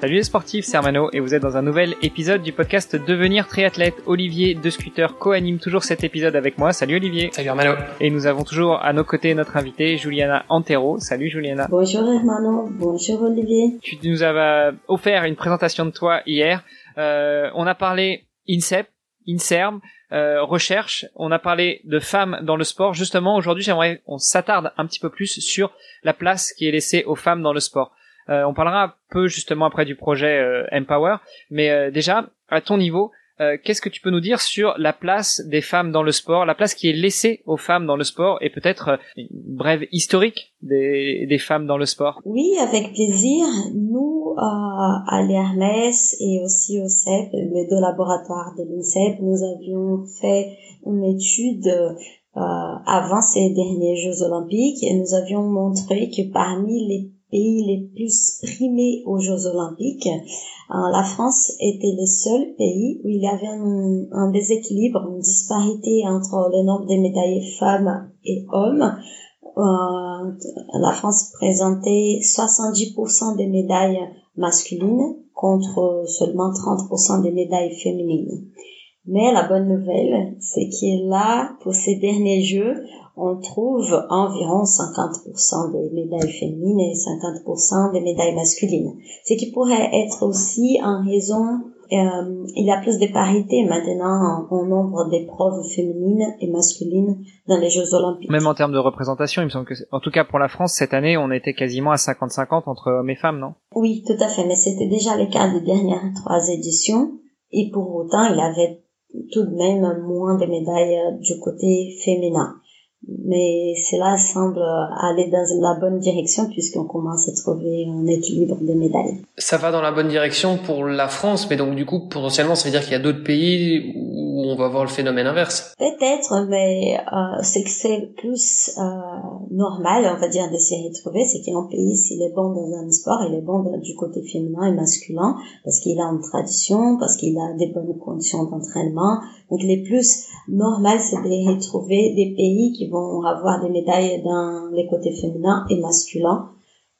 Salut les sportifs, c'est Armano et vous êtes dans un nouvel épisode du podcast Devenir triathlète. Olivier de Scooter co-anime toujours cet épisode avec moi. Salut Olivier. Salut Armano. Et nous avons toujours à nos côtés notre invitée Juliana Antero. Salut Juliana. Bonjour Hermano, bonjour Olivier. Tu nous avais offert une présentation de toi hier. Euh, on a parlé INSEP, INSERM, euh, recherche. On a parlé de femmes dans le sport. Justement, aujourd'hui, j'aimerais qu'on s'attarde un petit peu plus sur la place qui est laissée aux femmes dans le sport. Euh, on parlera un peu justement après du projet euh, Empower, mais euh, déjà à ton niveau, qu'est-ce que tu peux nous dire sur la place des femmes dans le sport, la place qui est laissée aux femmes dans le sport et peut-être une brève historique des, des, femmes dans le sport? Oui, avec plaisir. Nous, à l'Hermes et aussi au CEP, les deux laboratoires de l'INSEP, nous avions fait une étude avant ces derniers Jeux olympiques et nous avions montré que parmi les pays les plus primés aux Jeux olympiques. Euh, la France était le seul pays où il y avait un, déséquilibre, une disparité entre le nombre de médaillés femmes et hommes. Euh, la France présentait 70% des médailles masculines contre seulement 30% des médailles féminines. Mais la bonne nouvelle, c'est que là, pour ces derniers Jeux, on trouve environ 50% des médailles féminines et 50% des médailles masculines. Ce qui pourrait être aussi en raison, euh, il y a plus de parité maintenant au nombre d'épreuves féminines et masculines dans les Jeux Olympiques. Même en termes de représentation, il me semble que, en tout cas pour la France, cette année, on était quasiment à 50-50 entre hommes et femmes, non? Oui, tout à fait, mais c'était déjà le cas des dernières trois éditions, et pour autant, il y avait tout de même moins de médailles du côté féminin mais cela semble aller dans la bonne direction puisqu'on commence à trouver un équilibre des médailles. Ça va dans la bonne direction pour la France, mais donc du coup potentiellement ça veut dire qu'il y a d'autres pays on va voir le phénomène inverse. Peut-être, mais euh, c'est que c'est plus euh, normal, on va dire, de s'y retrouver, c'est qu'un pays s'il est bon dans un sport, il est bon du côté féminin et masculin parce qu'il a une tradition, parce qu'il a des bonnes conditions d'entraînement. Donc les plus normal, c'est de retrouver des pays qui vont avoir des médailles dans les côtés féminins et masculins.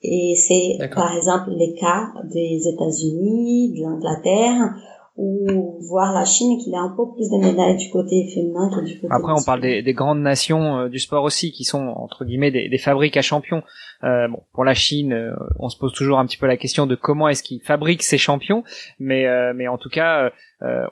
Et c'est par exemple les cas des États-Unis, de l'Angleterre, ou voir la Chine qui a un peu plus de médailles du côté féminin que du côté Après, on parle des, des, grandes nations euh, du sport aussi qui sont entre guillemets des, des fabriques à champions. Euh, bon, pour la Chine, euh, on se pose toujours un petit peu la question de comment est-ce qu'ils fabriquent ces champions, mais euh, mais en tout cas,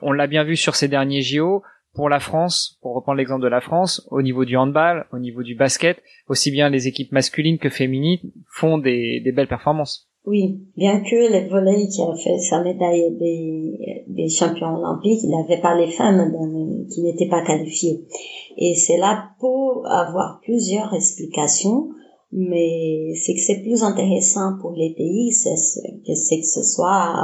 on l'a bien vu sur ces derniers JO pour la France, pour reprendre l'exemple de la France, au niveau du handball, au niveau du basket, aussi bien les équipes masculines que féminines font des, des belles performances. Oui, bien que le volley qui a fait sa médaille des, des champions olympiques, il n'avait pas les femmes qui n'étaient pas qualifiées. Et c'est là pour avoir plusieurs explications mais c'est que c'est plus intéressant pour les pays, c'est que c'est que ce soit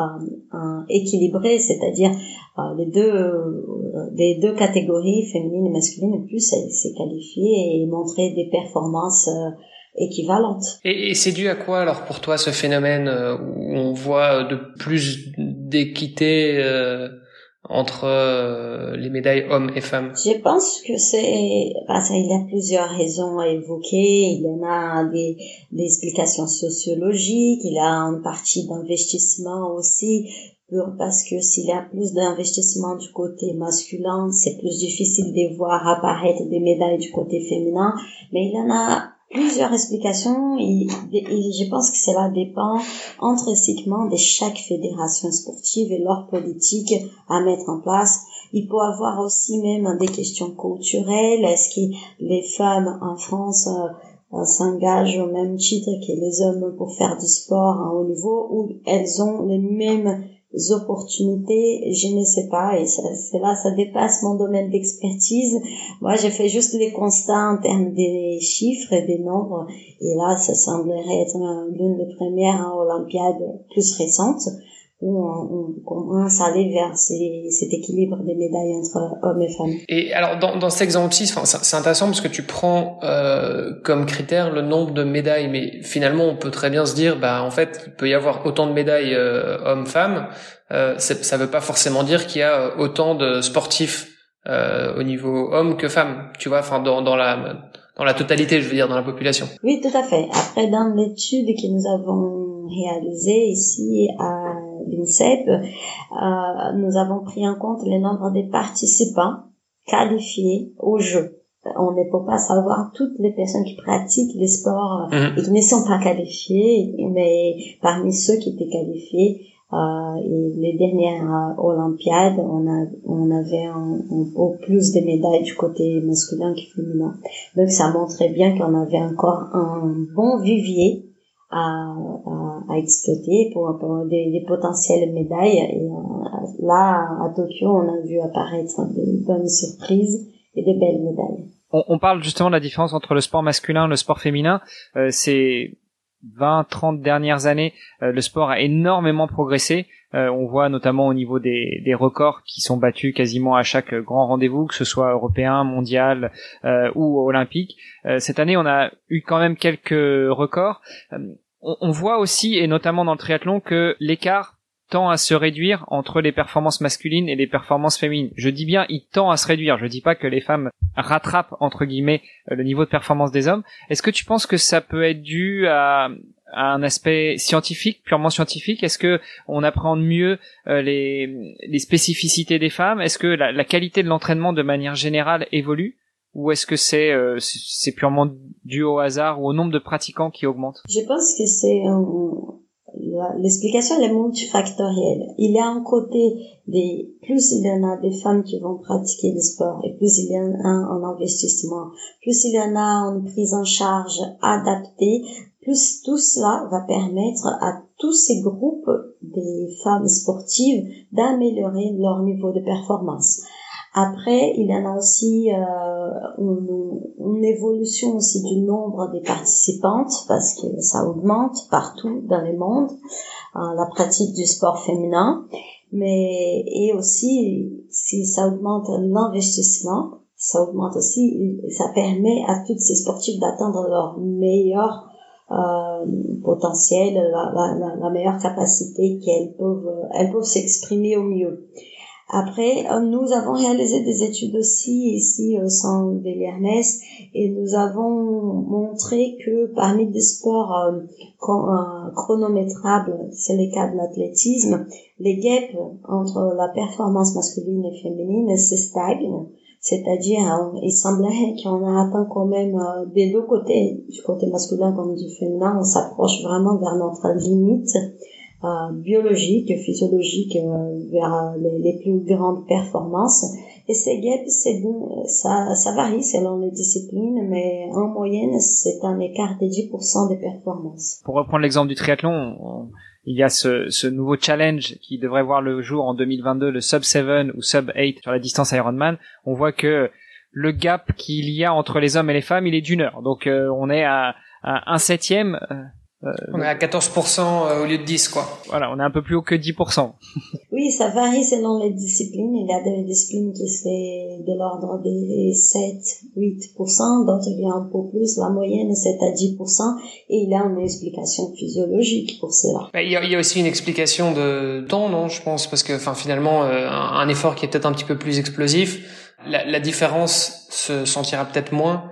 un, équilibré, c'est-à-dire euh, les deux euh, des deux catégories féminines et masculines plus c'est qualifier et montrer des performances euh, équivalentes. Et, et c'est dû à quoi alors pour toi ce phénomène où on voit de plus d'équité entre euh, les médailles hommes et femmes? Je pense que c'est parce qu'il y a plusieurs raisons à évoquer. Il y en a des, des explications sociologiques, il y a une partie d'investissement aussi parce que s'il y a plus d'investissement du côté masculin, c'est plus difficile de voir apparaître des médailles du côté féminin. Mais il y en a plusieurs explications je pense que cela dépend intrinsèquement de chaque fédération sportive et leur politique à mettre en place. Il peut avoir aussi même des questions culturelles. Est-ce que les femmes en France euh, s'engagent au même titre que les hommes pour faire du sport à haut niveau ou elles ont les mêmes opportunités, je ne sais pas, et c'est là, ça dépasse mon domaine d'expertise. Moi, j'ai fait juste les constats en termes des chiffres et des nombres, et là, ça semblerait être l'une des premières Olympiades plus récentes. Où on, commence à aller vers cet équilibre des médailles entre hommes et femmes. Et alors dans, dans cet exemple-ci, c'est intéressant parce que tu prends euh, comme critère le nombre de médailles, mais finalement on peut très bien se dire, bah en fait il peut y avoir autant de médailles euh, hommes-femmes, euh, ça veut pas forcément dire qu'il y a autant de sportifs euh, au niveau hommes que femmes, tu vois, enfin dans, dans la dans la totalité, je veux dire, dans la population. Oui, tout à fait. Après, dans l'étude que nous avons réalisée ici à l'INSEP, euh, nous avons pris en compte le nombre des participants qualifiés au jeu. On ne peut pas savoir toutes les personnes qui pratiquent les sports et qui ne sont pas qualifiées, mais parmi ceux qui étaient qualifiés, euh, et les dernières Olympiades, on, a, on avait un, peu plus de médailles du côté masculin que féminin. Donc ça montrait bien qu'on avait encore un bon vivier à, exploiter pour, des, des, potentielles médailles. Et euh, là, à Tokyo, on a vu apparaître des bonnes surprises et des belles médailles. On, parle justement de la différence entre le sport masculin et le sport féminin. Euh, c'est 20, 30 dernières années, euh, le sport a énormément progressé. Euh, on voit notamment au niveau des, des, records qui sont battus quasiment à chaque grand rendez-vous, que ce soit européen, mondial euh, ou olympique. cette année, on a eu quand même quelques records. On, voit aussi, et notamment dans le triathlon, que l'écart tend à se réduire entre les performances masculines et les performances féminines. Je dis bien il tend à se réduire. Je dis pas que les femmes rattrapent entre guillemets euh, le niveau de performance des hommes. Est-ce que tu penses que ça peut être dû à, un aspect scientifique, purement scientifique? Est-ce que on appréhende mieux euh, les, spécificités des femmes? Est-ce que la, qualité de l'entraînement de manière générale évolue? Ou est-ce que c'est euh, c'est purement dû au hasard ou au nombre de pratiquants qui augmente? Je pense que c'est l'explication est multifactorielle. Il y a un côté des, plus il y en a des femmes qui vont pratiquer le sport et plus il y en a un, investissement, plus il y en a une prise en charge adaptée, plus tout cela va permettre à tous ces groupes des femmes sportives d'améliorer leur niveau de performance. Après, il y en a aussi euh, une, une, évolution aussi du nombre des participantes parce que ça augmente partout dans le monde euh, la pratique du sport féminin, mais et aussi si ça augmente l'investissement, ça augmente aussi, ça permet à toutes ces sportives d'atteindre leur meilleur euh, potentiel, la, la, la, meilleure capacité qu'elles peuvent, elles peuvent s'exprimer au mieux. Après, euh, nous avons réalisé des études aussi ici au centre de l'Hermès et nous avons montré que parmi des sports euh, euh, chronométrables, c'est le cas de l'athlétisme, les gaps entre la performance masculine et féminine se stagnent. C'est-à-dire, il semblerait qu'on a atteint quand même des deux côtés, du côté masculin comme du féminin, on s'approche vraiment vers notre limite biologique, physiologique euh, vers les, les, plus grandes performances. Et ces gaps, ça, ça varie selon les disciplines, mais en moyenne, c'est un écart de 10% des performances. Pour reprendre l'exemple du triathlon, il y a ce, ce, nouveau challenge qui devrait voir le jour en 2022, le sub 7 ou sub 8 sur la distance Ironman. On voit que le gap qu'il y a entre les hommes et les femmes, il est d'une heure. Donc euh, on est à, à un septième euh, on est à 14% euh, au lieu de 10, quoi. Voilà, on est un peu plus haut que 10%. oui, ça varie selon les disciplines. Il y a des disciplines qui c'est de l'ordre des 7, 8%, d'autres il y a un peu plus. La moyenne, c'est à 10%. Et il y a une explication physiologique pour cela. Bah, il y, a, il y a aussi une explication de temps, non, je pense, parce que, enfin, finalement, euh, un, effort qui est peut-être un petit peu plus explosif, la, la différence se sentira peut-être moins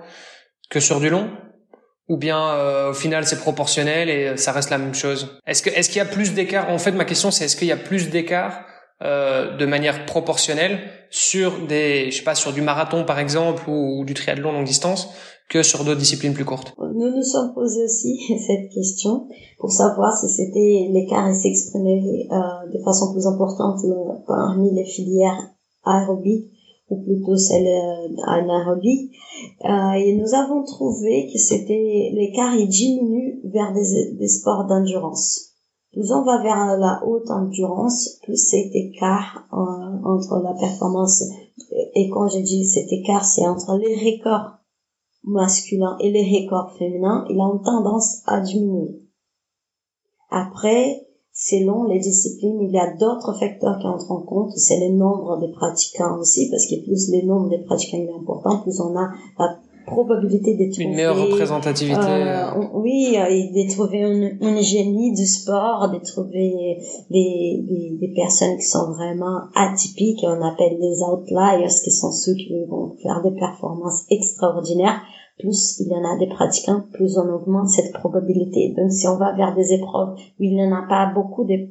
que sur du long ou bien euh, au final c'est proportionnel et euh, ça reste la même chose. Est-ce que est-ce qu'il y a plus d'écart? En fait, ma question c'est est-ce qu'il y a plus d'écart euh, de manière proportionnelle sur des je sais pas sur du marathon par exemple ou, du triathlon longue distance que sur d'autres disciplines plus courtes? Nous nous sommes posé aussi cette question pour savoir si c'était l'écart s'exprimait euh, de façon plus importante parmi les filières aérobiques ou plutôt celle anaérobie. Euh, et nous avons trouvé que c'était l'écart il diminue vers des, des sports d'endurance. Plus on va vers la haute endurance, plus cet écart euh, entre la performance et quand je dis cet écart, c'est entre les records masculins et les records féminins, il a une tendance à diminuer. Après, selon les disciplines, il y a d'autres facteurs qui entrent en compte. C'est le nombre de pratiquants aussi, parce que plus le nombre de pratiquants est important, plus on a la probabilité de trouver une meilleure représentativité. Euh, oui, euh, et de trouver une, une, génie du sport, de trouver des, des, des, personnes qui sont vraiment atypiques, on appelle les outliers, qui sont ceux qui vont faire des performances extraordinaires. Plus il y en a des pratiquants, plus on augmente cette probabilité. Donc si on va vers des épreuves où il n'y en a pas beaucoup de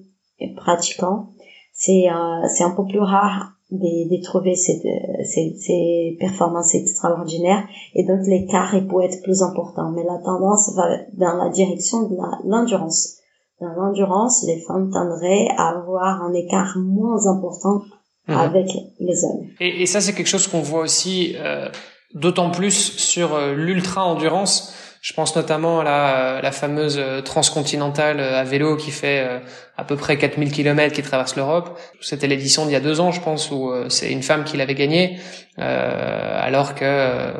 pratiquants, c'est euh, c'est un peu plus rare de, de trouver ces, ces, ces, performances extraordinaires et donc l'écart peut être plus important. Mais la tendance va dans la direction de l'endurance. Dans l'endurance, les femmes tendraient à avoir un écart moins important mhm. avec les hommes. Et, et ça, c'est quelque chose qu'on voit aussi euh, d'autant plus sur euh, l'ultra endurance je pense notamment à la, la fameuse euh, transcontinentale euh, à vélo qui fait à peu près 4000 km qui traverse l'Europe. C'était l'édition d'il y a deux ans, je pense, où c'est une femme qui l'avait gagnée, euh, alors que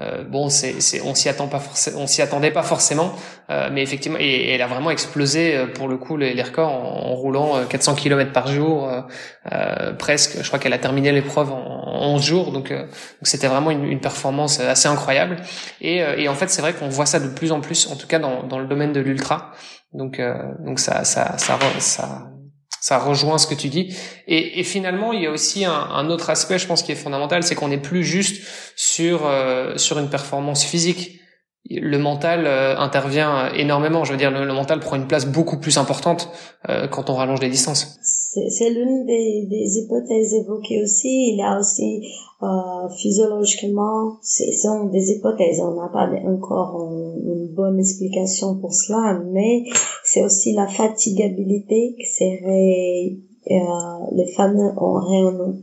euh, bon, c'est, on s'y attend pas forcément, on s'y attendait pas forcément, euh, mais effectivement, et, elle a vraiment explosé euh, pour le coup les, records en, roulant 400 km par jour, presque. Je crois qu'elle a terminé l'épreuve en, 11 jours, donc, donc c'était vraiment une, une, performance assez incroyable. Et, et en fait, c'est vrai qu'on voit ça de plus en plus, en tout cas dans, dans le domaine de l'ultra. Donc, donc ça, ça, ça, ça ça rejoint ce que tu dis. Et, finalement, il y a aussi un, autre aspect, je pense, qui est fondamental, c'est qu'on n'est plus juste sur euh, sur une performance physique. Le mental euh, intervient énormément. Je veux dire, le, mental prend une place beaucoup plus importante euh, quand on rallonge les distances. C'est l'une des, des, hypothèses évoquées aussi. Il y a aussi euh, physiologiquement, ce sont des hypothèses. On n'a pas encore une, bonne explication pour cela, mais c'est aussi la fatigabilité qui serait euh, les femmes auraient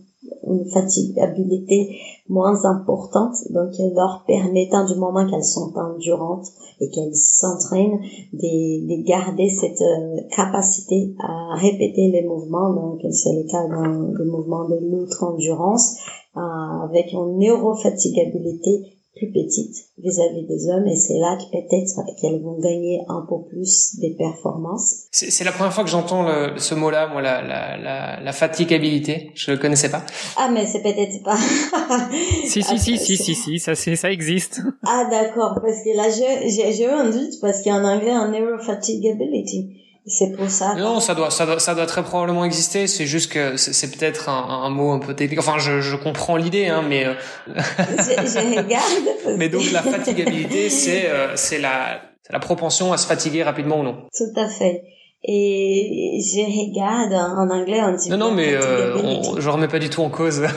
une, fatigabilité moins importante, donc leur permettant du moment qu'elles sont endurantes et qu'elles s'entraînent de, de, garder cette euh, capacité à répéter les mouvements, donc c'est le cas dans mouvement de l'ultra-endurance, avec une neurofatigabilité plus petite vis-à-vis des hommes et c'est là que peut-être qu'elles vont gagner un peu plus des performances. C'est la première fois que j'entends ce mot-là, moi, la, la, la, la, fatigabilité. Je le connaissais pas. Ah, mais c'est peut-être pas. si, si, si, si, si, si, ça, ça existe. Ah, d'accord, parce que là, j'ai eu un doute parce qu'il y a en anglais un neurofatigability. C'est pour ça. Non, ça doit, ça doit, ça doit très probablement exister. C'est juste que c'est peut-être un, un, mot un peu technique. Enfin, je, je comprends l'idée, hein, mais. Euh, je, je, regarde. mais donc la fatigabilité, c'est euh, c'est la la propension à se fatiguer rapidement ou non. Tout à fait et je regarde en anglais on dit non non mais euh, on, je remets pas du tout en cause.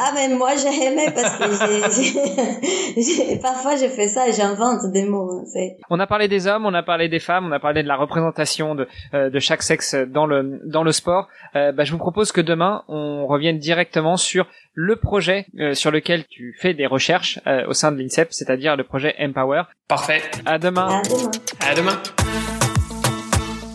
Ah mais moi j'ai aimé parce que j'ai, parfois je fais ça et j'invente des mots hein, on a parlé des hommes on a parlé des femmes on a parlé de la représentation de, euh, de chaque sexe dans le dans le sport. Euh, bah, je vous propose que demain on revienne directement sur le projet euh, sur lequel tu fais des recherches euh, au sein de l'INSEP c'est-à-dire le projet Empower. Parfait. À demain. À demain, à demain.